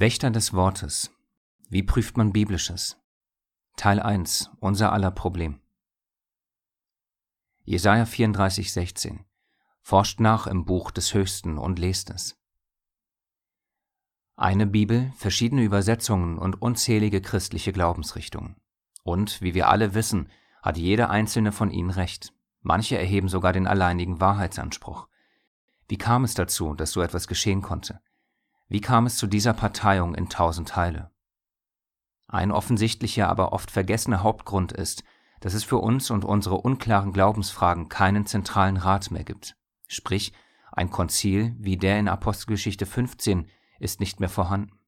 Wächter des Wortes. Wie prüft man Biblisches? Teil 1. Unser aller Problem. Jesaja 34, 16. Forscht nach im Buch des Höchsten und lest es. Eine Bibel, verschiedene Übersetzungen und unzählige christliche Glaubensrichtungen. Und, wie wir alle wissen, hat jede einzelne von ihnen recht. Manche erheben sogar den alleinigen Wahrheitsanspruch. Wie kam es dazu, dass so etwas geschehen konnte? Wie kam es zu dieser Parteiung in tausend Teile? Ein offensichtlicher, aber oft vergessener Hauptgrund ist, dass es für uns und unsere unklaren Glaubensfragen keinen zentralen Rat mehr gibt. Sprich, ein Konzil wie der in Apostelgeschichte 15 ist nicht mehr vorhanden.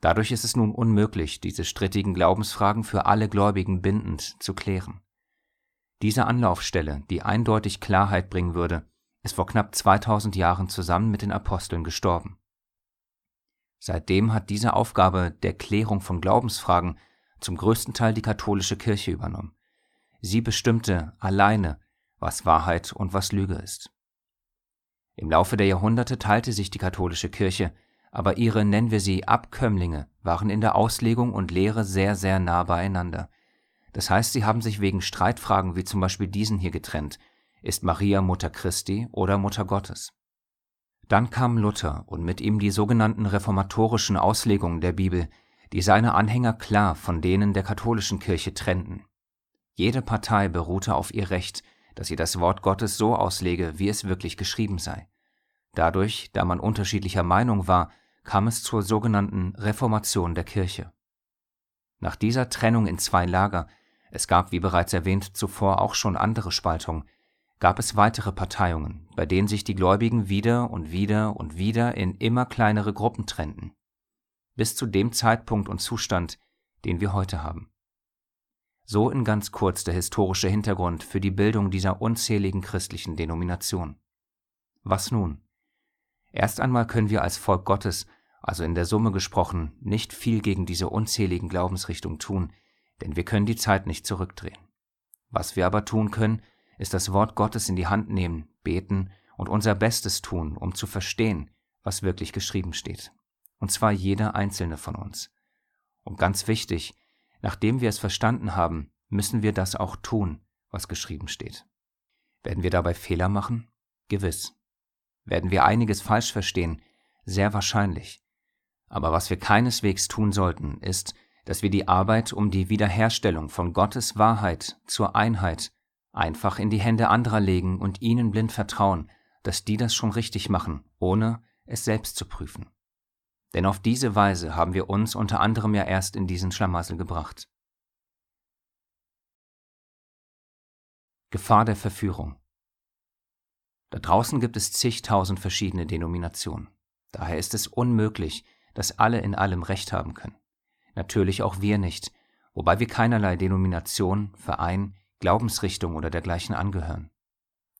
Dadurch ist es nun unmöglich, diese strittigen Glaubensfragen für alle Gläubigen bindend zu klären. Diese Anlaufstelle, die eindeutig Klarheit bringen würde, ist vor knapp 2000 Jahren zusammen mit den Aposteln gestorben. Seitdem hat diese Aufgabe der Klärung von Glaubensfragen zum größten Teil die katholische Kirche übernommen. Sie bestimmte alleine, was Wahrheit und was Lüge ist. Im Laufe der Jahrhunderte teilte sich die katholische Kirche, aber ihre, nennen wir sie, Abkömmlinge waren in der Auslegung und Lehre sehr, sehr nah beieinander. Das heißt, sie haben sich wegen Streitfragen wie zum Beispiel diesen hier getrennt. Ist Maria Mutter Christi oder Mutter Gottes? Dann kam Luther und mit ihm die sogenannten reformatorischen Auslegungen der Bibel, die seine Anhänger klar von denen der katholischen Kirche trennten. Jede Partei beruhte auf ihr Recht, dass sie das Wort Gottes so auslege, wie es wirklich geschrieben sei. Dadurch, da man unterschiedlicher Meinung war, kam es zur sogenannten Reformation der Kirche. Nach dieser Trennung in zwei Lager, es gab wie bereits erwähnt zuvor auch schon andere Spaltungen, gab es weitere Parteiungen, bei denen sich die Gläubigen wieder und wieder und wieder in immer kleinere Gruppen trennten, bis zu dem Zeitpunkt und Zustand, den wir heute haben. So in ganz kurz der historische Hintergrund für die Bildung dieser unzähligen christlichen Denomination. Was nun? Erst einmal können wir als Volk Gottes, also in der Summe gesprochen, nicht viel gegen diese unzähligen Glaubensrichtungen tun, denn wir können die Zeit nicht zurückdrehen. Was wir aber tun können, ist das Wort Gottes in die Hand nehmen, beten und unser Bestes tun, um zu verstehen, was wirklich geschrieben steht. Und zwar jeder einzelne von uns. Und ganz wichtig, nachdem wir es verstanden haben, müssen wir das auch tun, was geschrieben steht. Werden wir dabei Fehler machen? Gewiss. Werden wir einiges falsch verstehen? Sehr wahrscheinlich. Aber was wir keineswegs tun sollten, ist, dass wir die Arbeit um die Wiederherstellung von Gottes Wahrheit zur Einheit Einfach in die Hände anderer legen und ihnen blind vertrauen, dass die das schon richtig machen, ohne es selbst zu prüfen. Denn auf diese Weise haben wir uns unter anderem ja erst in diesen Schlamassel gebracht. Gefahr der Verführung. Da draußen gibt es zigtausend verschiedene Denominationen. Daher ist es unmöglich, dass alle in allem Recht haben können. Natürlich auch wir nicht, wobei wir keinerlei Denomination, Verein, Glaubensrichtung oder dergleichen angehören.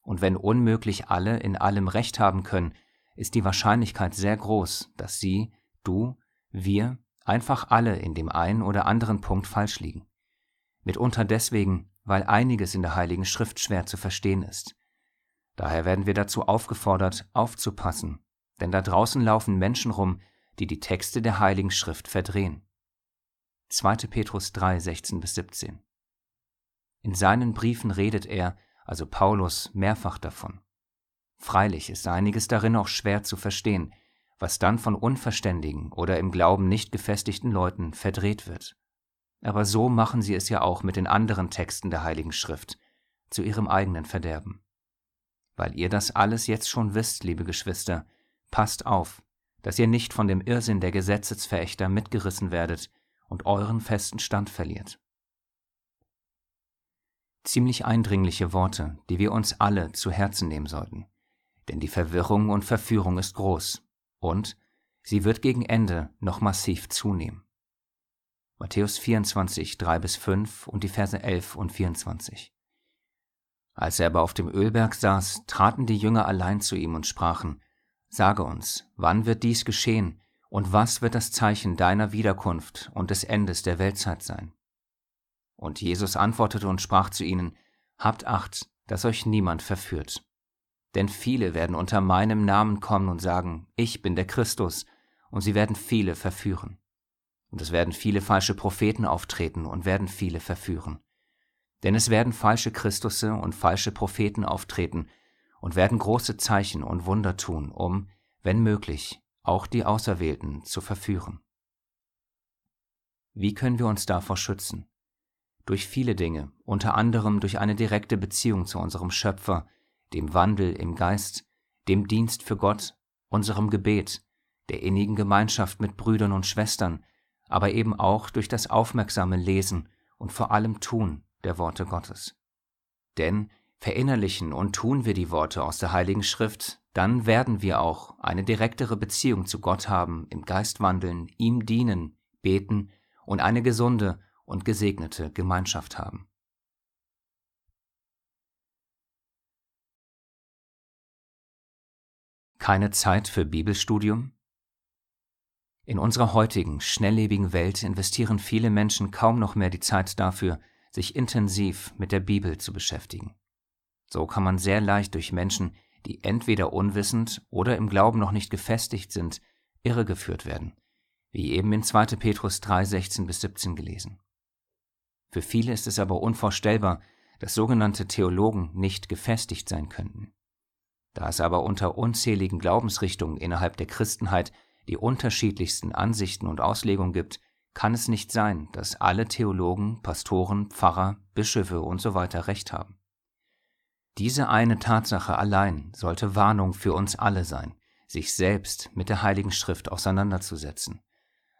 Und wenn unmöglich alle in allem Recht haben können, ist die Wahrscheinlichkeit sehr groß, dass sie, du, wir, einfach alle in dem einen oder anderen Punkt falsch liegen. Mitunter deswegen, weil einiges in der Heiligen Schrift schwer zu verstehen ist. Daher werden wir dazu aufgefordert, aufzupassen, denn da draußen laufen Menschen rum, die die Texte der Heiligen Schrift verdrehen. 2. Petrus 3, 16 bis 17 in seinen Briefen redet er, also Paulus, mehrfach davon. Freilich ist einiges darin auch schwer zu verstehen, was dann von unverständigen oder im Glauben nicht gefestigten Leuten verdreht wird. Aber so machen sie es ja auch mit den anderen Texten der Heiligen Schrift, zu ihrem eigenen Verderben. Weil ihr das alles jetzt schon wisst, liebe Geschwister, passt auf, dass ihr nicht von dem Irrsinn der Gesetzesverächter mitgerissen werdet und euren festen Stand verliert. Ziemlich eindringliche Worte, die wir uns alle zu Herzen nehmen sollten. Denn die Verwirrung und Verführung ist groß und sie wird gegen Ende noch massiv zunehmen. Matthäus 24, 3 bis 5 und die Verse 11 und 24. Als er aber auf dem Ölberg saß, traten die Jünger allein zu ihm und sprachen, Sage uns, wann wird dies geschehen und was wird das Zeichen deiner Wiederkunft und des Endes der Weltzeit sein? Und Jesus antwortete und sprach zu ihnen, Habt acht, dass euch niemand verführt. Denn viele werden unter meinem Namen kommen und sagen, ich bin der Christus, und sie werden viele verführen. Und es werden viele falsche Propheten auftreten und werden viele verführen. Denn es werden falsche Christusse und falsche Propheten auftreten und werden große Zeichen und Wunder tun, um, wenn möglich, auch die Auserwählten zu verführen. Wie können wir uns davor schützen? Durch viele Dinge, unter anderem durch eine direkte Beziehung zu unserem Schöpfer, dem Wandel im Geist, dem Dienst für Gott, unserem Gebet, der innigen Gemeinschaft mit Brüdern und Schwestern, aber eben auch durch das aufmerksame Lesen und vor allem Tun der Worte Gottes. Denn verinnerlichen und tun wir die Worte aus der Heiligen Schrift, dann werden wir auch eine direktere Beziehung zu Gott haben, im Geist wandeln, ihm dienen, beten und eine gesunde und gesegnete Gemeinschaft haben. Keine Zeit für Bibelstudium? In unserer heutigen, schnelllebigen Welt investieren viele Menschen kaum noch mehr die Zeit dafür, sich intensiv mit der Bibel zu beschäftigen. So kann man sehr leicht durch Menschen, die entweder unwissend oder im Glauben noch nicht gefestigt sind, irregeführt werden, wie eben in 2. Petrus 3, 16 bis 17 gelesen. Für viele ist es aber unvorstellbar, dass sogenannte Theologen nicht gefestigt sein könnten. Da es aber unter unzähligen Glaubensrichtungen innerhalb der Christenheit die unterschiedlichsten Ansichten und Auslegungen gibt, kann es nicht sein, dass alle Theologen, Pastoren, Pfarrer, Bischöfe usw. So recht haben. Diese eine Tatsache allein sollte Warnung für uns alle sein, sich selbst mit der Heiligen Schrift auseinanderzusetzen.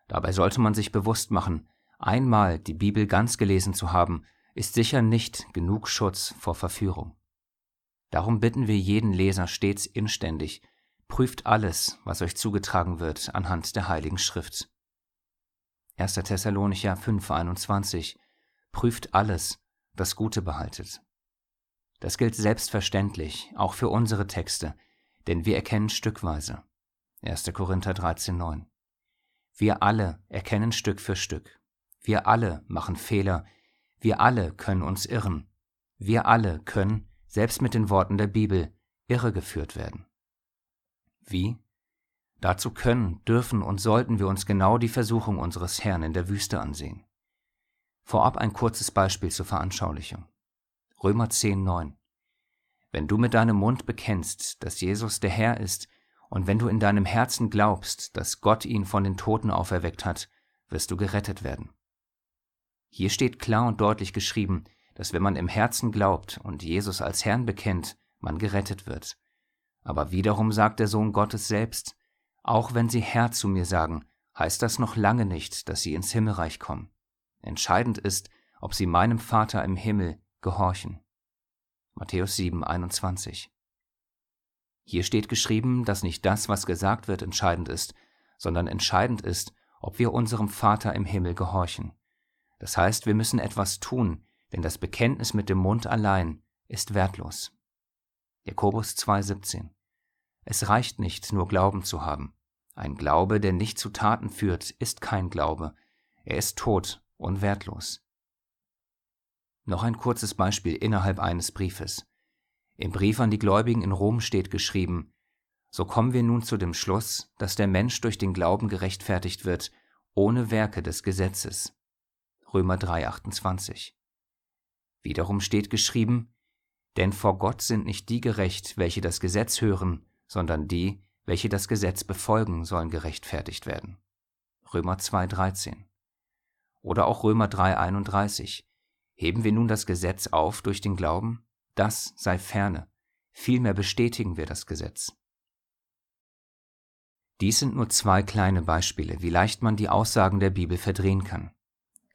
Dabei sollte man sich bewusst machen, einmal die Bibel ganz gelesen zu haben, ist sicher nicht genug Schutz vor Verführung. Darum bitten wir jeden Leser stets inständig, prüft alles, was euch zugetragen wird, anhand der Heiligen Schrift. 1. Thessalonicher 5,21 Prüft alles, das Gute behaltet. Das gilt selbstverständlich auch für unsere Texte, denn wir erkennen stückweise. 1. Korinther 13,9 Wir alle erkennen Stück für Stück. Wir alle machen Fehler. Wir alle können uns irren. Wir alle können, selbst mit den Worten der Bibel, irregeführt werden. Wie? Dazu können, dürfen und sollten wir uns genau die Versuchung unseres Herrn in der Wüste ansehen. Vorab ein kurzes Beispiel zur Veranschaulichung. Römer 10, 9. Wenn du mit deinem Mund bekennst, dass Jesus der Herr ist, und wenn du in deinem Herzen glaubst, dass Gott ihn von den Toten auferweckt hat, wirst du gerettet werden. Hier steht klar und deutlich geschrieben, dass wenn man im Herzen glaubt und Jesus als Herrn bekennt, man gerettet wird. Aber wiederum sagt der Sohn Gottes selbst, auch wenn sie Herr zu mir sagen, heißt das noch lange nicht, dass sie ins Himmelreich kommen. Entscheidend ist, ob sie meinem Vater im Himmel gehorchen. Matthäus 7, 21. Hier steht geschrieben, dass nicht das, was gesagt wird, entscheidend ist, sondern entscheidend ist, ob wir unserem Vater im Himmel gehorchen. Das heißt, wir müssen etwas tun, denn das Bekenntnis mit dem Mund allein ist wertlos. Jakobus 2,17 Es reicht nicht, nur Glauben zu haben. Ein Glaube, der nicht zu Taten führt, ist kein Glaube. Er ist tot und wertlos. Noch ein kurzes Beispiel innerhalb eines Briefes. Im Brief an die Gläubigen in Rom steht geschrieben, so kommen wir nun zu dem Schluss, dass der Mensch durch den Glauben gerechtfertigt wird, ohne Werke des Gesetzes. Römer 3,28. Wiederum steht geschrieben, denn vor Gott sind nicht die gerecht, welche das Gesetz hören, sondern die, welche das Gesetz befolgen, sollen gerechtfertigt werden. Römer 2,13. Oder auch Römer 3,31. Heben wir nun das Gesetz auf durch den Glauben? Das sei ferne. Vielmehr bestätigen wir das Gesetz. Dies sind nur zwei kleine Beispiele, wie leicht man die Aussagen der Bibel verdrehen kann.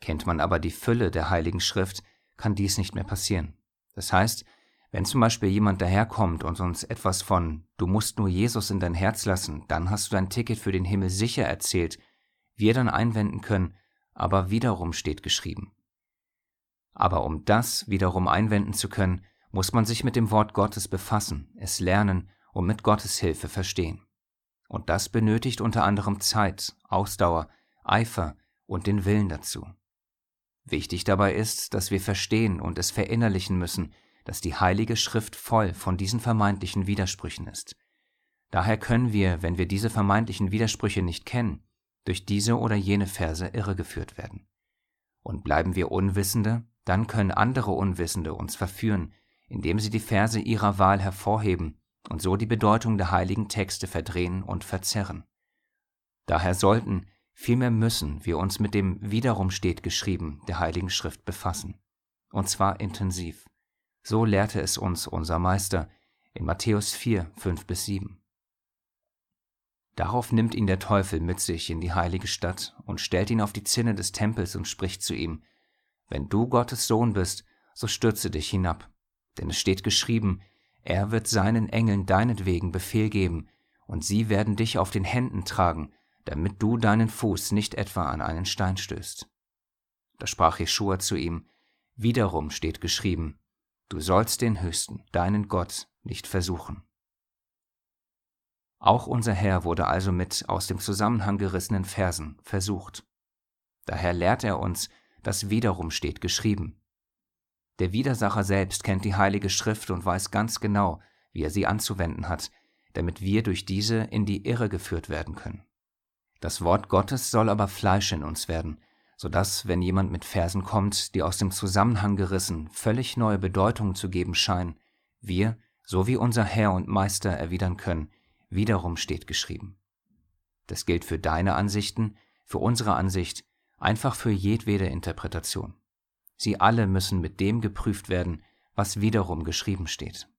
Kennt man aber die Fülle der Heiligen Schrift, kann dies nicht mehr passieren. Das heißt, wenn zum Beispiel jemand daherkommt und uns etwas von Du musst nur Jesus in dein Herz lassen, dann hast du dein Ticket für den Himmel sicher erzählt, wir dann einwenden können, aber wiederum steht geschrieben. Aber um das wiederum einwenden zu können, muss man sich mit dem Wort Gottes befassen, es lernen und mit Gottes Hilfe verstehen. Und das benötigt unter anderem Zeit, Ausdauer, Eifer und den Willen dazu. Wichtig dabei ist, dass wir verstehen und es verinnerlichen müssen, dass die Heilige Schrift voll von diesen vermeintlichen Widersprüchen ist. Daher können wir, wenn wir diese vermeintlichen Widersprüche nicht kennen, durch diese oder jene Verse irregeführt werden. Und bleiben wir Unwissende, dann können andere Unwissende uns verführen, indem sie die Verse ihrer Wahl hervorheben und so die Bedeutung der heiligen Texte verdrehen und verzerren. Daher sollten, vielmehr müssen wir uns mit dem wiederum steht geschrieben der heiligen Schrift befassen, und zwar intensiv. So lehrte es uns unser Meister in Matthäus 4, 5 bis 7. Darauf nimmt ihn der Teufel mit sich in die heilige Stadt und stellt ihn auf die Zinne des Tempels und spricht zu ihm, Wenn du Gottes Sohn bist, so stürze dich hinab, denn es steht geschrieben, er wird seinen Engeln deinetwegen Befehl geben, und sie werden dich auf den Händen tragen, damit du deinen Fuß nicht etwa an einen Stein stößt. Da sprach Jeschua zu ihm, Wiederum steht geschrieben, du sollst den Höchsten, deinen Gott, nicht versuchen. Auch unser Herr wurde also mit aus dem Zusammenhang gerissenen Versen versucht. Daher lehrt er uns, dass wiederum steht geschrieben. Der Widersacher selbst kennt die Heilige Schrift und weiß ganz genau, wie er sie anzuwenden hat, damit wir durch diese in die Irre geführt werden können. Das Wort Gottes soll aber Fleisch in uns werden, so dass, wenn jemand mit Versen kommt, die aus dem Zusammenhang gerissen völlig neue Bedeutungen zu geben scheinen, wir, so wie unser Herr und Meister, erwidern können, Wiederum steht geschrieben. Das gilt für deine Ansichten, für unsere Ansicht, einfach für jedwede Interpretation. Sie alle müssen mit dem geprüft werden, was wiederum geschrieben steht.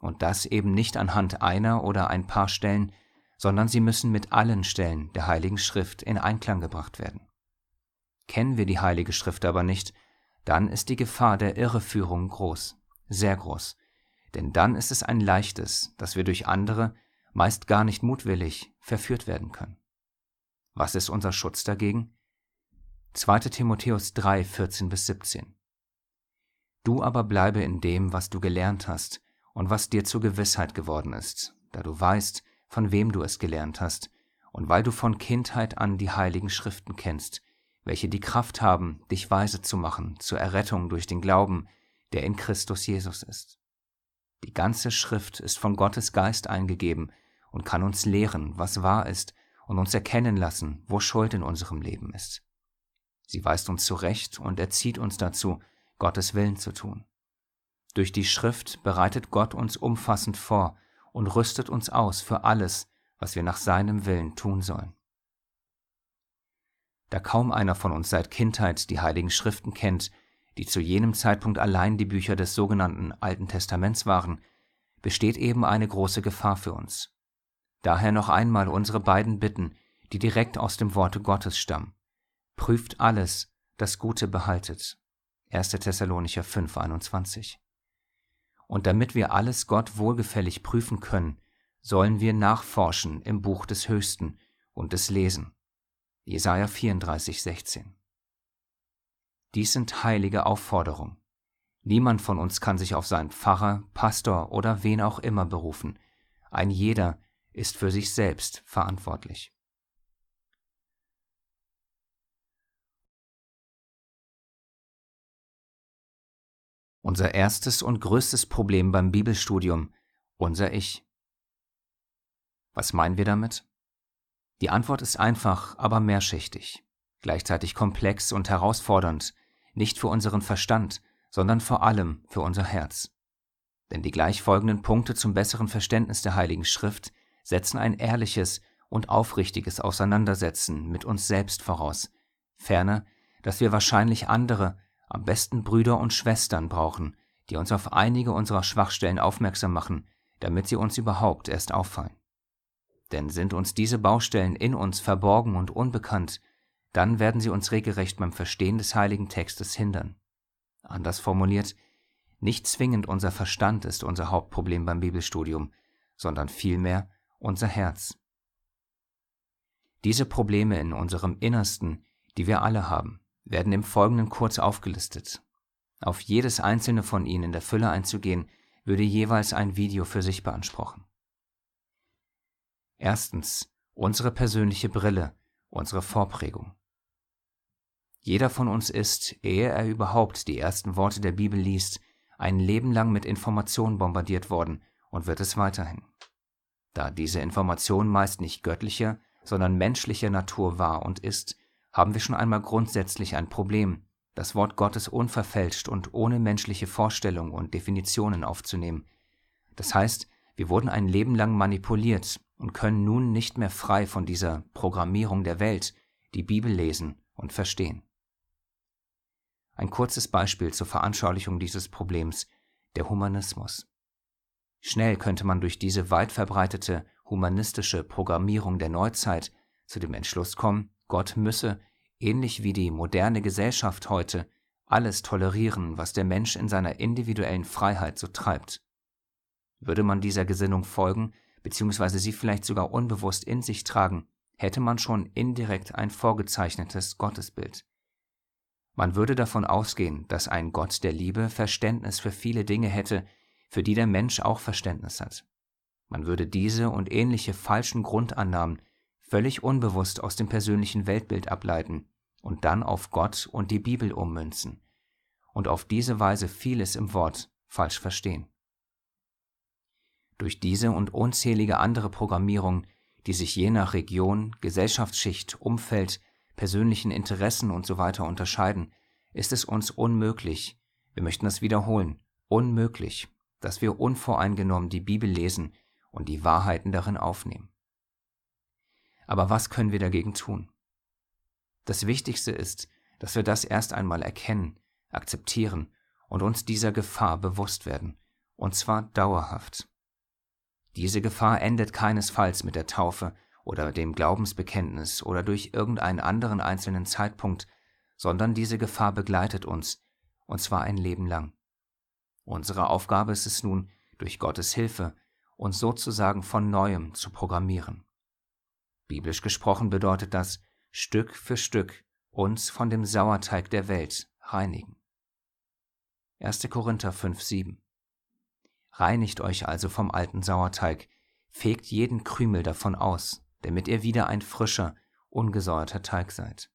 Und das eben nicht anhand einer oder ein paar Stellen, sondern sie müssen mit allen Stellen der Heiligen Schrift in Einklang gebracht werden. Kennen wir die Heilige Schrift aber nicht, dann ist die Gefahr der Irreführung groß, sehr groß, denn dann ist es ein leichtes, dass wir durch andere, meist gar nicht mutwillig, verführt werden können. Was ist unser Schutz dagegen? 2. Timotheus 3, 14 bis 17. Du aber bleibe in dem, was du gelernt hast und was dir zur Gewissheit geworden ist, da du weißt, von wem du es gelernt hast, und weil du von Kindheit an die heiligen Schriften kennst, welche die Kraft haben, dich weise zu machen zur Errettung durch den Glauben, der in Christus Jesus ist. Die ganze Schrift ist von Gottes Geist eingegeben und kann uns lehren, was wahr ist, und uns erkennen lassen, wo Schuld in unserem Leben ist. Sie weist uns zurecht und erzieht uns dazu, Gottes Willen zu tun. Durch die Schrift bereitet Gott uns umfassend vor und rüstet uns aus für alles, was wir nach seinem Willen tun sollen. Da kaum einer von uns seit Kindheit die heiligen Schriften kennt, die zu jenem Zeitpunkt allein die Bücher des sogenannten Alten Testaments waren, besteht eben eine große Gefahr für uns. Daher noch einmal unsere beiden Bitten, die direkt aus dem Worte Gottes stammen. Prüft alles, das Gute behaltet. 1. Thessalonicher 5, 21. Und damit wir alles Gott wohlgefällig prüfen können, sollen wir nachforschen im Buch des Höchsten und es lesen. Jesaja 34, 16. Dies sind heilige Aufforderungen. Niemand von uns kann sich auf seinen Pfarrer, Pastor oder wen auch immer berufen. Ein jeder ist für sich selbst verantwortlich. Unser erstes und größtes Problem beim Bibelstudium, unser Ich. Was meinen wir damit? Die Antwort ist einfach, aber mehrschichtig, gleichzeitig komplex und herausfordernd, nicht für unseren Verstand, sondern vor allem für unser Herz. Denn die gleich folgenden Punkte zum besseren Verständnis der Heiligen Schrift setzen ein ehrliches und aufrichtiges Auseinandersetzen mit uns selbst voraus, ferner, dass wir wahrscheinlich andere, am besten Brüder und Schwestern brauchen, die uns auf einige unserer Schwachstellen aufmerksam machen, damit sie uns überhaupt erst auffallen. Denn sind uns diese Baustellen in uns verborgen und unbekannt, dann werden sie uns regelrecht beim Verstehen des heiligen Textes hindern. Anders formuliert, nicht zwingend unser Verstand ist unser Hauptproblem beim Bibelstudium, sondern vielmehr unser Herz. Diese Probleme in unserem Innersten, die wir alle haben, werden im Folgenden kurz aufgelistet. Auf jedes einzelne von ihnen in der Fülle einzugehen, würde jeweils ein Video für sich beanspruchen. Erstens unsere persönliche Brille, unsere Vorprägung. Jeder von uns ist, ehe er überhaupt die ersten Worte der Bibel liest, ein Leben lang mit Informationen bombardiert worden und wird es weiterhin. Da diese Information meist nicht göttlicher, sondern menschlicher Natur war und ist, haben wir schon einmal grundsätzlich ein Problem, das Wort Gottes unverfälscht und ohne menschliche Vorstellung und Definitionen aufzunehmen. Das heißt, wir wurden ein Leben lang manipuliert und können nun nicht mehr frei von dieser Programmierung der Welt die Bibel lesen und verstehen. Ein kurzes Beispiel zur Veranschaulichung dieses Problems, der Humanismus. Schnell könnte man durch diese weit verbreitete humanistische Programmierung der Neuzeit zu dem Entschluss kommen, Gott müsse, ähnlich wie die moderne Gesellschaft heute, alles tolerieren, was der Mensch in seiner individuellen Freiheit so treibt. Würde man dieser Gesinnung folgen, beziehungsweise sie vielleicht sogar unbewusst in sich tragen, hätte man schon indirekt ein vorgezeichnetes Gottesbild. Man würde davon ausgehen, dass ein Gott der Liebe Verständnis für viele Dinge hätte, für die der Mensch auch Verständnis hat. Man würde diese und ähnliche falschen Grundannahmen völlig unbewusst aus dem persönlichen Weltbild ableiten und dann auf Gott und die Bibel ummünzen und auf diese Weise vieles im Wort falsch verstehen. Durch diese und unzählige andere Programmierung, die sich je nach Region, Gesellschaftsschicht, Umfeld, persönlichen Interessen usw. So unterscheiden, ist es uns unmöglich, wir möchten das wiederholen, unmöglich, dass wir unvoreingenommen die Bibel lesen und die Wahrheiten darin aufnehmen. Aber was können wir dagegen tun? Das Wichtigste ist, dass wir das erst einmal erkennen, akzeptieren und uns dieser Gefahr bewusst werden, und zwar dauerhaft. Diese Gefahr endet keinesfalls mit der Taufe oder dem Glaubensbekenntnis oder durch irgendeinen anderen einzelnen Zeitpunkt, sondern diese Gefahr begleitet uns, und zwar ein Leben lang. Unsere Aufgabe ist es nun, durch Gottes Hilfe uns sozusagen von neuem zu programmieren. Biblisch gesprochen bedeutet das, Stück für Stück uns von dem Sauerteig der Welt reinigen. 1. Korinther 5, 7 Reinigt euch also vom alten Sauerteig, fegt jeden Krümel davon aus, damit ihr wieder ein frischer, ungesäuerter Teig seid.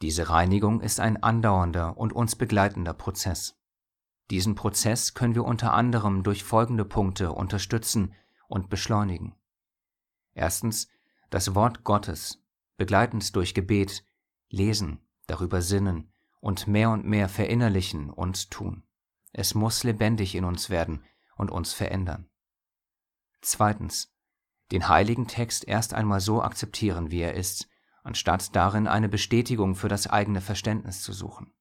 Diese Reinigung ist ein andauernder und uns begleitender Prozess. Diesen Prozess können wir unter anderem durch folgende Punkte unterstützen und beschleunigen. Erstens das Wort Gottes, begleitend durch Gebet, lesen, darüber sinnen und mehr und mehr verinnerlichen und tun. Es muss lebendig in uns werden und uns verändern. Zweitens, den heiligen Text erst einmal so akzeptieren, wie er ist, anstatt darin eine Bestätigung für das eigene Verständnis zu suchen.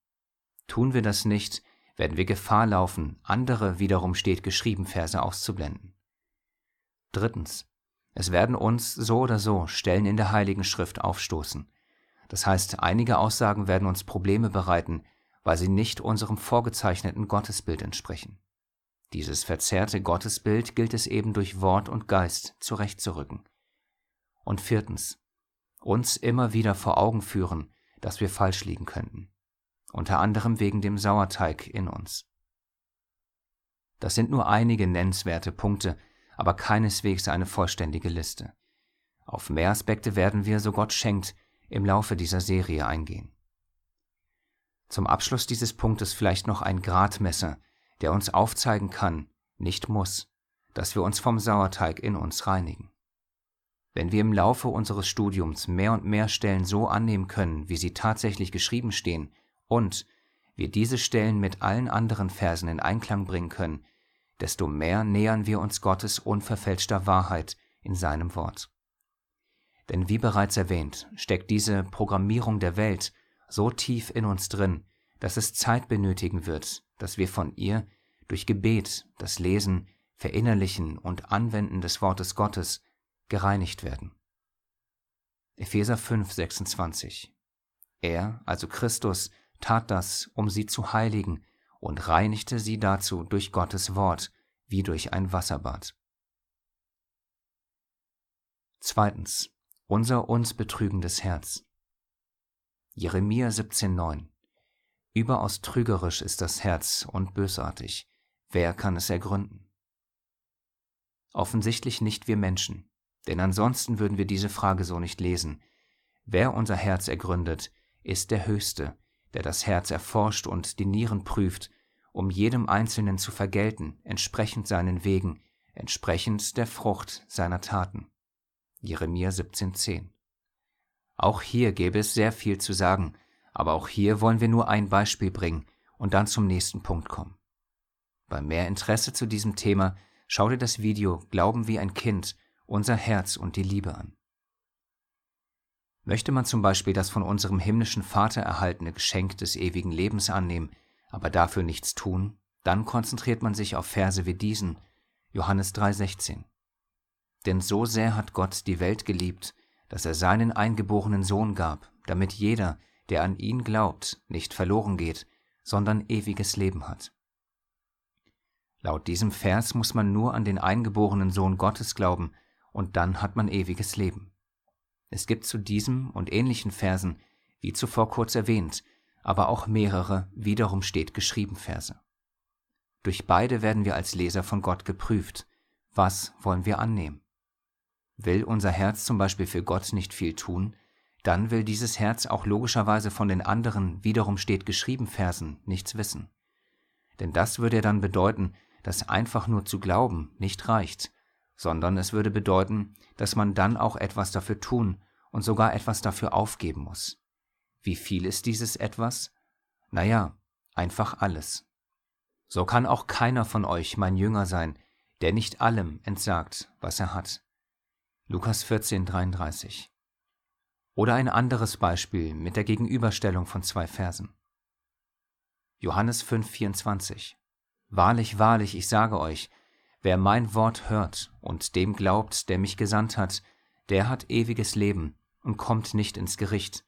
Tun wir das nicht, werden wir Gefahr laufen, andere wiederum steht geschrieben Verse auszublenden. Drittens. Es werden uns so oder so Stellen in der Heiligen Schrift aufstoßen. Das heißt, einige Aussagen werden uns Probleme bereiten, weil sie nicht unserem vorgezeichneten Gottesbild entsprechen. Dieses verzerrte Gottesbild gilt es eben durch Wort und Geist zurechtzurücken. Und viertens, uns immer wieder vor Augen führen, dass wir falsch liegen könnten unter anderem wegen dem Sauerteig in uns. Das sind nur einige nennenswerte Punkte, aber keineswegs eine vollständige Liste. Auf mehr Aspekte werden wir, so Gott schenkt, im Laufe dieser Serie eingehen. Zum Abschluss dieses Punktes vielleicht noch ein Gradmesser, der uns aufzeigen kann, nicht muss, dass wir uns vom Sauerteig in uns reinigen. Wenn wir im Laufe unseres Studiums mehr und mehr Stellen so annehmen können, wie sie tatsächlich geschrieben stehen, und wir diese Stellen mit allen anderen Versen in Einklang bringen können, desto mehr nähern wir uns Gottes unverfälschter Wahrheit in seinem Wort. Denn wie bereits erwähnt, steckt diese Programmierung der Welt so tief in uns drin, dass es Zeit benötigen wird, dass wir von ihr durch Gebet, das Lesen, Verinnerlichen und Anwenden des Wortes Gottes gereinigt werden. Epheser 5, 26 Er, also Christus, tat das, um sie zu heiligen und reinigte sie dazu durch Gottes Wort wie durch ein Wasserbad. Zweitens. Unser uns betrügendes Herz. Jeremia 17,9 Überaus trügerisch ist das Herz und bösartig. Wer kann es ergründen? Offensichtlich nicht wir Menschen, denn ansonsten würden wir diese Frage so nicht lesen. Wer unser Herz ergründet, ist der Höchste, der das Herz erforscht und die Nieren prüft, um jedem Einzelnen zu vergelten, entsprechend seinen Wegen, entsprechend der Frucht seiner Taten. Jeremia 17,10. Auch hier gäbe es sehr viel zu sagen, aber auch hier wollen wir nur ein Beispiel bringen und dann zum nächsten Punkt kommen. Bei mehr Interesse zu diesem Thema schau dir das Video Glauben wie ein Kind, unser Herz und die Liebe an. Möchte man zum Beispiel das von unserem himmlischen Vater erhaltene Geschenk des ewigen Lebens annehmen, aber dafür nichts tun, dann konzentriert man sich auf Verse wie diesen, Johannes 3,16. Denn so sehr hat Gott die Welt geliebt, dass er seinen eingeborenen Sohn gab, damit jeder, der an ihn glaubt, nicht verloren geht, sondern ewiges Leben hat. Laut diesem Vers muss man nur an den eingeborenen Sohn Gottes glauben, und dann hat man ewiges Leben. Es gibt zu diesem und ähnlichen Versen, wie zuvor kurz erwähnt, aber auch mehrere wiederum steht geschrieben Verse. Durch beide werden wir als Leser von Gott geprüft. Was wollen wir annehmen? Will unser Herz zum Beispiel für Gott nicht viel tun, dann will dieses Herz auch logischerweise von den anderen wiederum steht geschrieben Versen nichts wissen. Denn das würde ja dann bedeuten, dass einfach nur zu glauben nicht reicht, sondern es würde bedeuten, dass man dann auch etwas dafür tun und sogar etwas dafür aufgeben muss. Wie viel ist dieses etwas? Naja, einfach alles. So kann auch keiner von euch mein Jünger sein, der nicht allem entsagt, was er hat. Lukas 14, 33. Oder ein anderes Beispiel mit der Gegenüberstellung von zwei Versen. Johannes 5, 24. Wahrlich, wahrlich, ich sage euch, wer mein Wort hört und dem glaubt, der mich gesandt hat, der hat ewiges Leben und kommt nicht ins Gericht,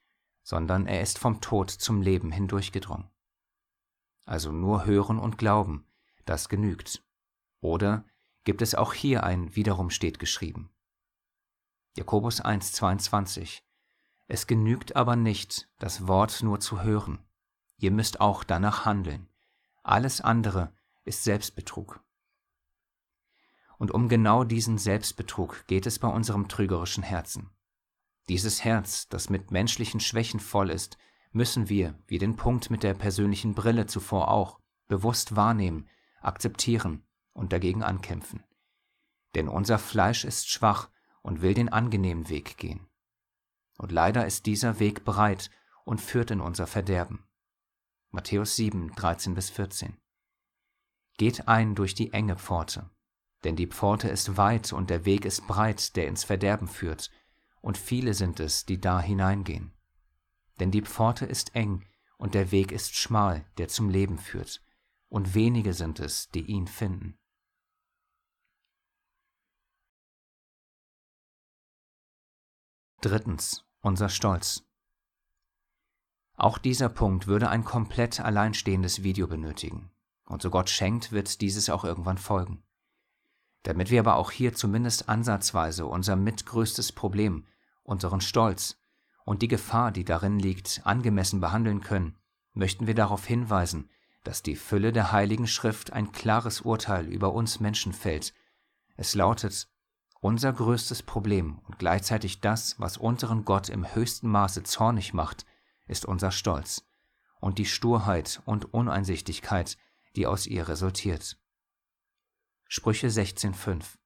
sondern er ist vom Tod zum Leben hindurchgedrungen. Also nur hören und glauben, das genügt. Oder gibt es auch hier ein wiederum steht geschrieben. Jakobus 1, 22. Es genügt aber nicht, das Wort nur zu hören. Ihr müsst auch danach handeln. Alles andere ist Selbstbetrug. Und um genau diesen Selbstbetrug geht es bei unserem trügerischen Herzen. Dieses Herz, das mit menschlichen Schwächen voll ist, müssen wir, wie den Punkt mit der persönlichen Brille zuvor auch, bewusst wahrnehmen, akzeptieren und dagegen ankämpfen. Denn unser Fleisch ist schwach und will den angenehmen Weg gehen. Und leider ist dieser Weg breit und führt in unser Verderben. Matthäus 7, 13 bis 14. Geht ein durch die enge Pforte, denn die Pforte ist weit und der Weg ist breit, der ins Verderben führt, und viele sind es, die da hineingehen. Denn die Pforte ist eng und der Weg ist schmal, der zum Leben führt, und wenige sind es, die ihn finden. Drittens unser Stolz. Auch dieser Punkt würde ein komplett alleinstehendes Video benötigen, und so Gott schenkt, wird dieses auch irgendwann folgen. Damit wir aber auch hier zumindest ansatzweise unser mitgrößtes Problem, unseren Stolz und die Gefahr, die darin liegt, angemessen behandeln können, möchten wir darauf hinweisen, dass die Fülle der Heiligen Schrift ein klares Urteil über uns Menschen fällt. Es lautet, unser größtes Problem und gleichzeitig das, was unseren Gott im höchsten Maße zornig macht, ist unser Stolz und die Sturheit und Uneinsichtigkeit, die aus ihr resultiert. Sprüche 16.5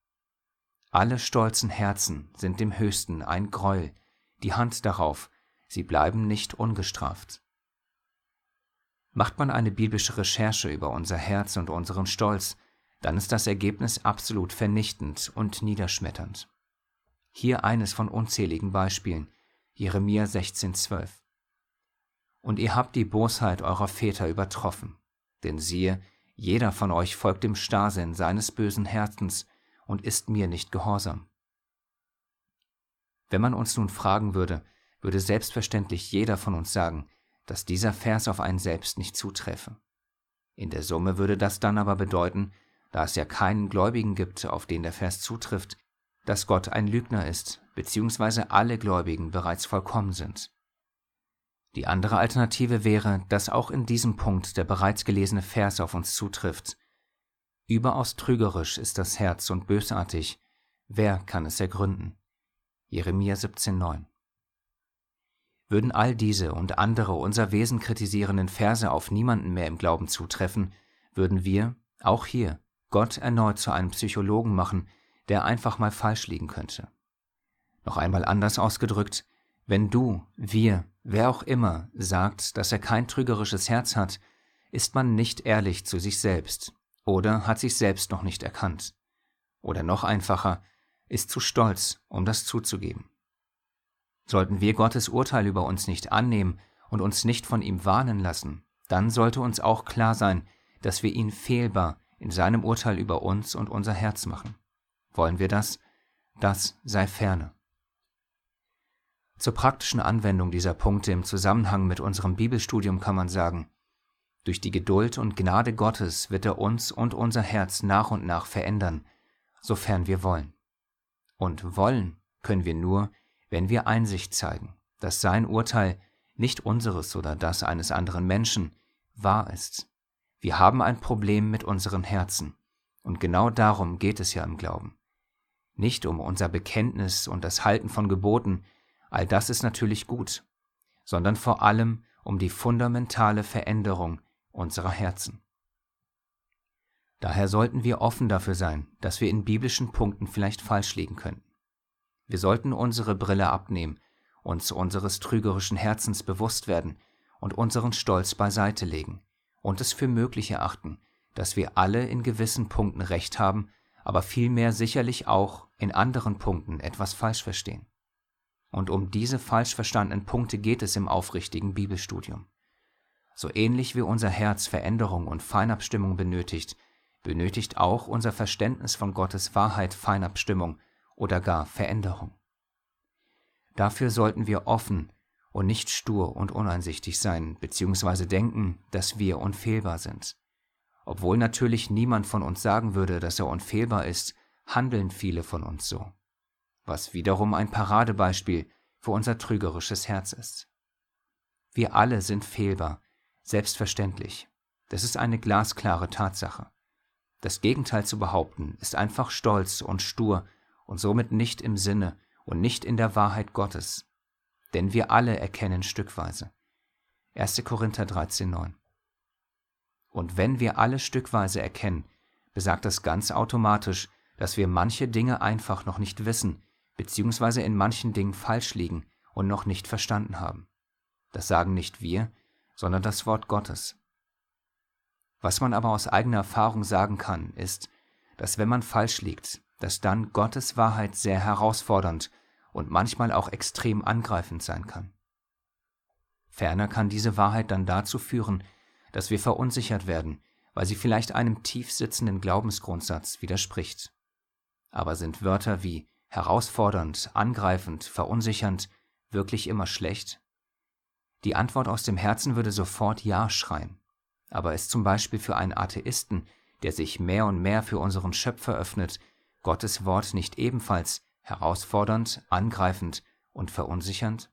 Alle stolzen Herzen sind dem Höchsten ein Greuel, die Hand darauf, sie bleiben nicht ungestraft. Macht man eine biblische Recherche über unser Herz und unseren Stolz, dann ist das Ergebnis absolut vernichtend und niederschmetternd. Hier eines von unzähligen Beispielen, Jeremia 16,12. Und ihr habt die Bosheit eurer Väter übertroffen, denn siehe, jeder von euch folgt dem Starrsinn seines bösen Herzens und ist mir nicht gehorsam. Wenn man uns nun fragen würde, würde selbstverständlich jeder von uns sagen, dass dieser Vers auf einen selbst nicht zuträfe. In der Summe würde das dann aber bedeuten, da es ja keinen Gläubigen gibt, auf den der Vers zutrifft, dass Gott ein Lügner ist, beziehungsweise alle Gläubigen bereits vollkommen sind. Die andere Alternative wäre, dass auch in diesem Punkt der bereits gelesene Vers auf uns zutrifft. Überaus trügerisch ist das Herz und bösartig, wer kann es ergründen? Jeremia 17,9 Würden all diese und andere unser Wesen kritisierenden Verse auf niemanden mehr im Glauben zutreffen, würden wir, auch hier, Gott erneut zu einem Psychologen machen, der einfach mal falsch liegen könnte. Noch einmal anders ausgedrückt, wenn du, wir, wer auch immer sagt, dass er kein trügerisches Herz hat, ist man nicht ehrlich zu sich selbst oder hat sich selbst noch nicht erkannt. Oder noch einfacher, ist zu stolz, um das zuzugeben. Sollten wir Gottes Urteil über uns nicht annehmen und uns nicht von ihm warnen lassen, dann sollte uns auch klar sein, dass wir ihn fehlbar in seinem Urteil über uns und unser Herz machen. Wollen wir das? Das sei ferne. Zur praktischen Anwendung dieser Punkte im Zusammenhang mit unserem Bibelstudium kann man sagen, durch die Geduld und Gnade Gottes wird er uns und unser Herz nach und nach verändern, sofern wir wollen. Und wollen können wir nur, wenn wir Einsicht zeigen, dass sein Urteil nicht unseres oder das eines anderen Menschen wahr ist. Wir haben ein Problem mit unseren Herzen, und genau darum geht es ja im Glauben. Nicht um unser Bekenntnis und das Halten von Geboten, all das ist natürlich gut, sondern vor allem um die fundamentale Veränderung unserer Herzen. Daher sollten wir offen dafür sein, dass wir in biblischen Punkten vielleicht falsch liegen könnten. Wir sollten unsere Brille abnehmen, uns unseres trügerischen Herzens bewusst werden und unseren Stolz beiseite legen und es für möglich erachten, dass wir alle in gewissen Punkten recht haben, aber vielmehr sicherlich auch in anderen Punkten etwas falsch verstehen. Und um diese falsch verstandenen Punkte geht es im aufrichtigen Bibelstudium. So ähnlich wie unser Herz Veränderung und Feinabstimmung benötigt, benötigt auch unser Verständnis von Gottes Wahrheit Feinabstimmung oder gar Veränderung. Dafür sollten wir offen und nicht stur und uneinsichtig sein, beziehungsweise denken, dass wir unfehlbar sind. Obwohl natürlich niemand von uns sagen würde, dass er unfehlbar ist, handeln viele von uns so, was wiederum ein Paradebeispiel für unser trügerisches Herz ist. Wir alle sind fehlbar, selbstverständlich. Das ist eine glasklare Tatsache. Das Gegenteil zu behaupten, ist einfach stolz und stur und somit nicht im Sinne und nicht in der Wahrheit Gottes. Denn wir alle erkennen stückweise. 1. Korinther 13,9 Und wenn wir alle stückweise erkennen, besagt das ganz automatisch, dass wir manche Dinge einfach noch nicht wissen, beziehungsweise in manchen Dingen falsch liegen und noch nicht verstanden haben. Das sagen nicht wir, sondern das Wort Gottes. Was man aber aus eigener Erfahrung sagen kann, ist, dass wenn man falsch liegt, dass dann Gottes Wahrheit sehr herausfordernd und manchmal auch extrem angreifend sein kann. Ferner kann diese Wahrheit dann dazu führen, dass wir verunsichert werden, weil sie vielleicht einem tief sitzenden Glaubensgrundsatz widerspricht. Aber sind Wörter wie herausfordernd, angreifend, verunsichernd wirklich immer schlecht? Die Antwort aus dem Herzen würde sofort Ja schreien. Aber ist zum Beispiel für einen Atheisten, der sich mehr und mehr für unseren Schöpfer öffnet, Gottes Wort nicht ebenfalls herausfordernd, angreifend und verunsichernd?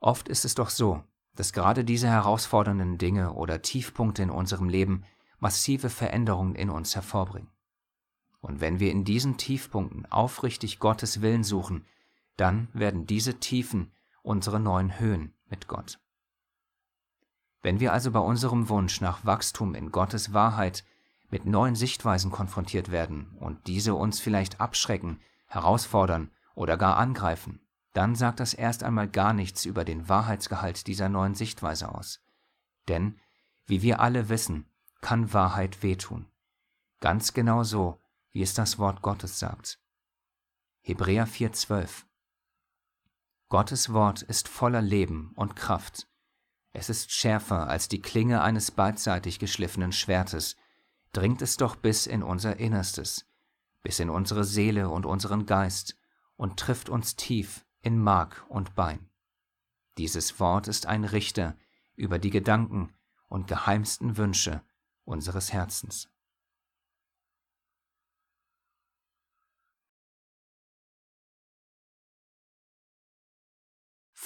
Oft ist es doch so, dass gerade diese herausfordernden Dinge oder Tiefpunkte in unserem Leben massive Veränderungen in uns hervorbringen. Und wenn wir in diesen Tiefpunkten aufrichtig Gottes Willen suchen, dann werden diese Tiefen unsere neuen Höhen mit Gott. Wenn wir also bei unserem Wunsch nach Wachstum in Gottes Wahrheit mit neuen Sichtweisen konfrontiert werden und diese uns vielleicht abschrecken, herausfordern oder gar angreifen, dann sagt das erst einmal gar nichts über den Wahrheitsgehalt dieser neuen Sichtweise aus. Denn, wie wir alle wissen, kann Wahrheit wehtun. Ganz genau so, wie es das Wort Gottes sagt. Hebräer 4,12 Gottes Wort ist voller Leben und Kraft. Es ist schärfer als die Klinge eines beidseitig geschliffenen Schwertes, dringt es doch bis in unser Innerstes, bis in unsere Seele und unseren Geist und trifft uns tief in Mark und Bein. Dieses Wort ist ein Richter über die Gedanken und geheimsten Wünsche unseres Herzens.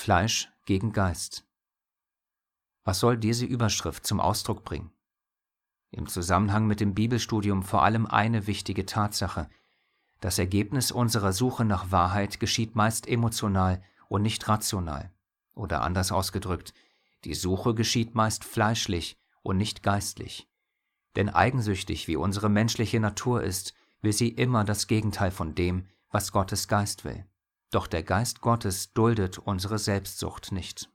Fleisch gegen Geist. Was soll diese Überschrift zum Ausdruck bringen? Im Zusammenhang mit dem Bibelstudium vor allem eine wichtige Tatsache. Das Ergebnis unserer Suche nach Wahrheit geschieht meist emotional und nicht rational. Oder anders ausgedrückt, die Suche geschieht meist fleischlich und nicht geistlich. Denn eigensüchtig wie unsere menschliche Natur ist, will sie immer das Gegenteil von dem, was Gottes Geist will. Doch der Geist Gottes duldet unsere Selbstsucht nicht.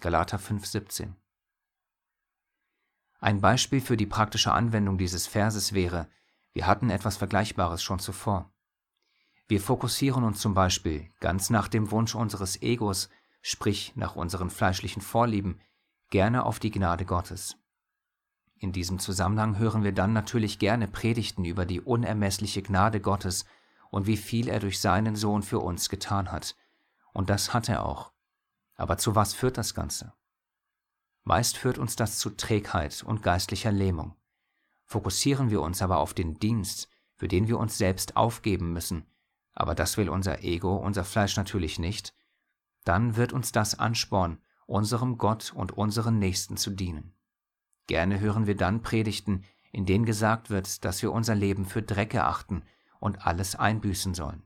Galater 5,17 Ein Beispiel für die praktische Anwendung dieses Verses wäre, wir hatten etwas Vergleichbares schon zuvor. Wir fokussieren uns zum Beispiel ganz nach dem Wunsch unseres Egos, sprich nach unseren fleischlichen Vorlieben, gerne auf die Gnade Gottes. In diesem Zusammenhang hören wir dann natürlich gerne Predigten über die unermessliche Gnade Gottes und wie viel er durch seinen Sohn für uns getan hat. Und das hat er auch. Aber zu was führt das Ganze? Meist führt uns das zu Trägheit und geistlicher Lähmung. Fokussieren wir uns aber auf den Dienst, für den wir uns selbst aufgeben müssen, aber das will unser Ego, unser Fleisch natürlich nicht, dann wird uns das anspornen, unserem Gott und unseren Nächsten zu dienen. Gerne hören wir dann Predigten, in denen gesagt wird, dass wir unser Leben für Dreck erachten und alles einbüßen sollen.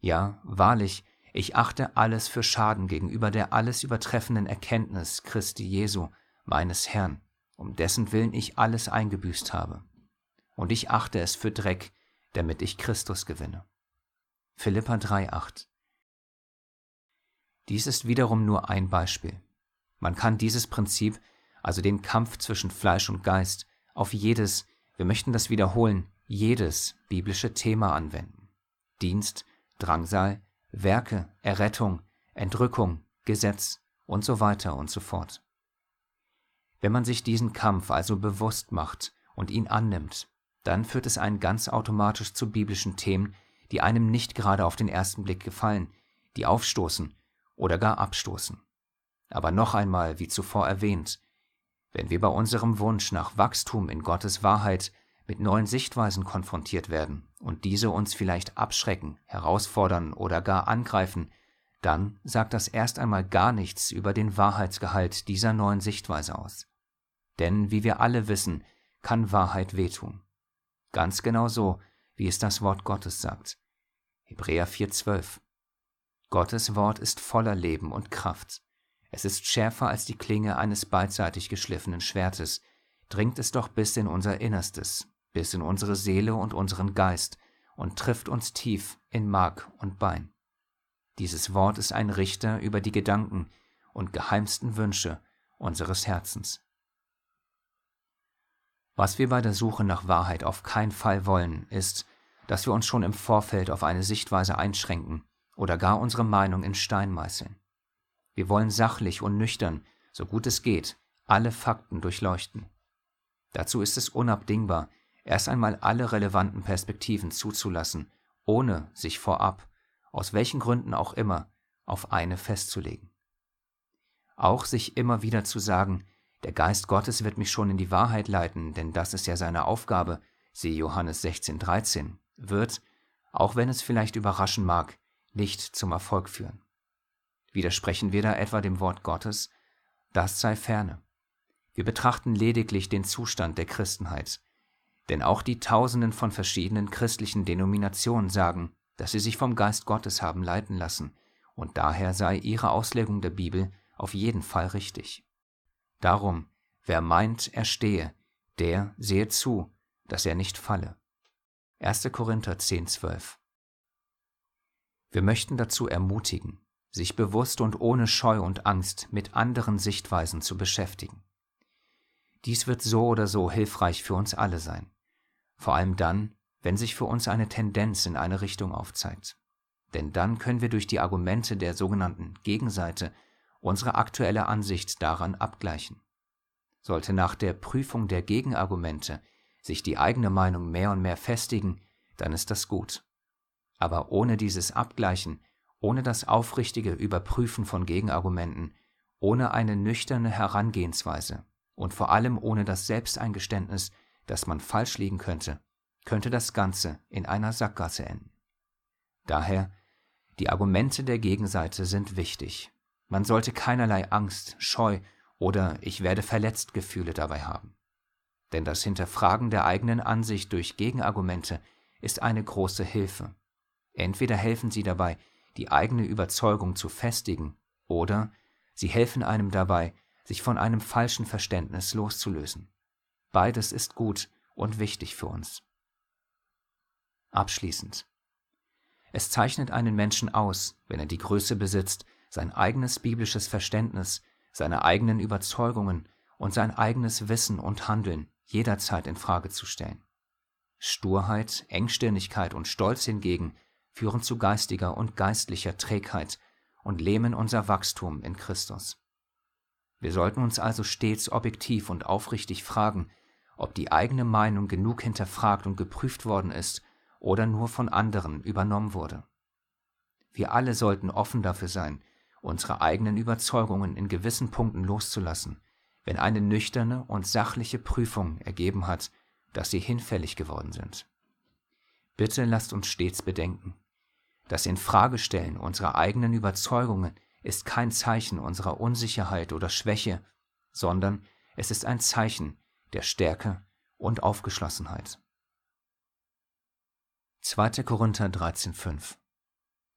Ja, wahrlich, ich achte alles für Schaden gegenüber der alles übertreffenden Erkenntnis Christi Jesu, meines Herrn, um dessen Willen ich alles eingebüßt habe. Und ich achte es für Dreck, damit ich Christus gewinne. Philippa 3,8 Dies ist wiederum nur ein Beispiel. Man kann dieses Prinzip also den Kampf zwischen Fleisch und Geist, auf jedes, wir möchten das wiederholen, jedes biblische Thema anwenden. Dienst, Drangsal, Werke, Errettung, Entrückung, Gesetz und so weiter und so fort. Wenn man sich diesen Kampf also bewusst macht und ihn annimmt, dann führt es einen ganz automatisch zu biblischen Themen, die einem nicht gerade auf den ersten Blick gefallen, die aufstoßen oder gar abstoßen. Aber noch einmal, wie zuvor erwähnt, wenn wir bei unserem Wunsch nach Wachstum in Gottes Wahrheit mit neuen Sichtweisen konfrontiert werden und diese uns vielleicht abschrecken, herausfordern oder gar angreifen, dann sagt das erst einmal gar nichts über den Wahrheitsgehalt dieser neuen Sichtweise aus. Denn wie wir alle wissen, kann Wahrheit wehtun. Ganz genau so, wie es das Wort Gottes sagt. Hebräer 4,12 Gottes Wort ist voller Leben und Kraft. Es ist schärfer als die Klinge eines beidseitig geschliffenen Schwertes, dringt es doch bis in unser Innerstes, bis in unsere Seele und unseren Geist und trifft uns tief in Mark und Bein. Dieses Wort ist ein Richter über die Gedanken und geheimsten Wünsche unseres Herzens. Was wir bei der Suche nach Wahrheit auf keinen Fall wollen, ist, dass wir uns schon im Vorfeld auf eine Sichtweise einschränken oder gar unsere Meinung in Stein meißeln. Wir wollen sachlich und nüchtern, so gut es geht, alle Fakten durchleuchten. Dazu ist es unabdingbar, erst einmal alle relevanten Perspektiven zuzulassen, ohne sich vorab, aus welchen Gründen auch immer, auf eine festzulegen. Auch sich immer wieder zu sagen, der Geist Gottes wird mich schon in die Wahrheit leiten, denn das ist ja seine Aufgabe, siehe Johannes 16, 13, wird, auch wenn es vielleicht überraschen mag, nicht zum Erfolg führen. Widersprechen wir da etwa dem Wort Gottes? Das sei ferne. Wir betrachten lediglich den Zustand der Christenheit. Denn auch die Tausenden von verschiedenen christlichen Denominationen sagen, dass sie sich vom Geist Gottes haben leiten lassen, und daher sei ihre Auslegung der Bibel auf jeden Fall richtig. Darum, wer meint, er stehe, der sehe zu, dass er nicht falle. 1. Korinther 10, 12. Wir möchten dazu ermutigen, sich bewusst und ohne Scheu und Angst mit anderen Sichtweisen zu beschäftigen. Dies wird so oder so hilfreich für uns alle sein, vor allem dann, wenn sich für uns eine Tendenz in eine Richtung aufzeigt. Denn dann können wir durch die Argumente der sogenannten Gegenseite unsere aktuelle Ansicht daran abgleichen. Sollte nach der Prüfung der Gegenargumente sich die eigene Meinung mehr und mehr festigen, dann ist das gut. Aber ohne dieses Abgleichen ohne das aufrichtige Überprüfen von Gegenargumenten, ohne eine nüchterne Herangehensweise und vor allem ohne das Selbsteingeständnis, dass man falsch liegen könnte, könnte das Ganze in einer Sackgasse enden. Daher, die Argumente der Gegenseite sind wichtig. Man sollte keinerlei Angst, Scheu oder ich werde verletzt Gefühle dabei haben. Denn das Hinterfragen der eigenen Ansicht durch Gegenargumente ist eine große Hilfe. Entweder helfen sie dabei, die eigene Überzeugung zu festigen, oder sie helfen einem dabei, sich von einem falschen Verständnis loszulösen. Beides ist gut und wichtig für uns. Abschließend. Es zeichnet einen Menschen aus, wenn er die Größe besitzt, sein eigenes biblisches Verständnis, seine eigenen Überzeugungen und sein eigenes Wissen und Handeln jederzeit in Frage zu stellen. Sturheit, Engstirnigkeit und Stolz hingegen führen zu geistiger und geistlicher Trägheit und lähmen unser Wachstum in Christus. Wir sollten uns also stets objektiv und aufrichtig fragen, ob die eigene Meinung genug hinterfragt und geprüft worden ist oder nur von anderen übernommen wurde. Wir alle sollten offen dafür sein, unsere eigenen Überzeugungen in gewissen Punkten loszulassen, wenn eine nüchterne und sachliche Prüfung ergeben hat, dass sie hinfällig geworden sind. Bitte lasst uns stets bedenken, das Infragestellen unserer eigenen Überzeugungen ist kein Zeichen unserer Unsicherheit oder Schwäche, sondern es ist ein Zeichen der Stärke und Aufgeschlossenheit. 2. Korinther 13,5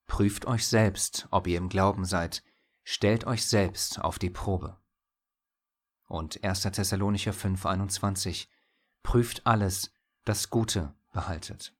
Prüft euch selbst, ob ihr im Glauben seid, stellt euch selbst auf die Probe. Und 1. Thessalonicher 5,21 Prüft alles, das Gute behaltet.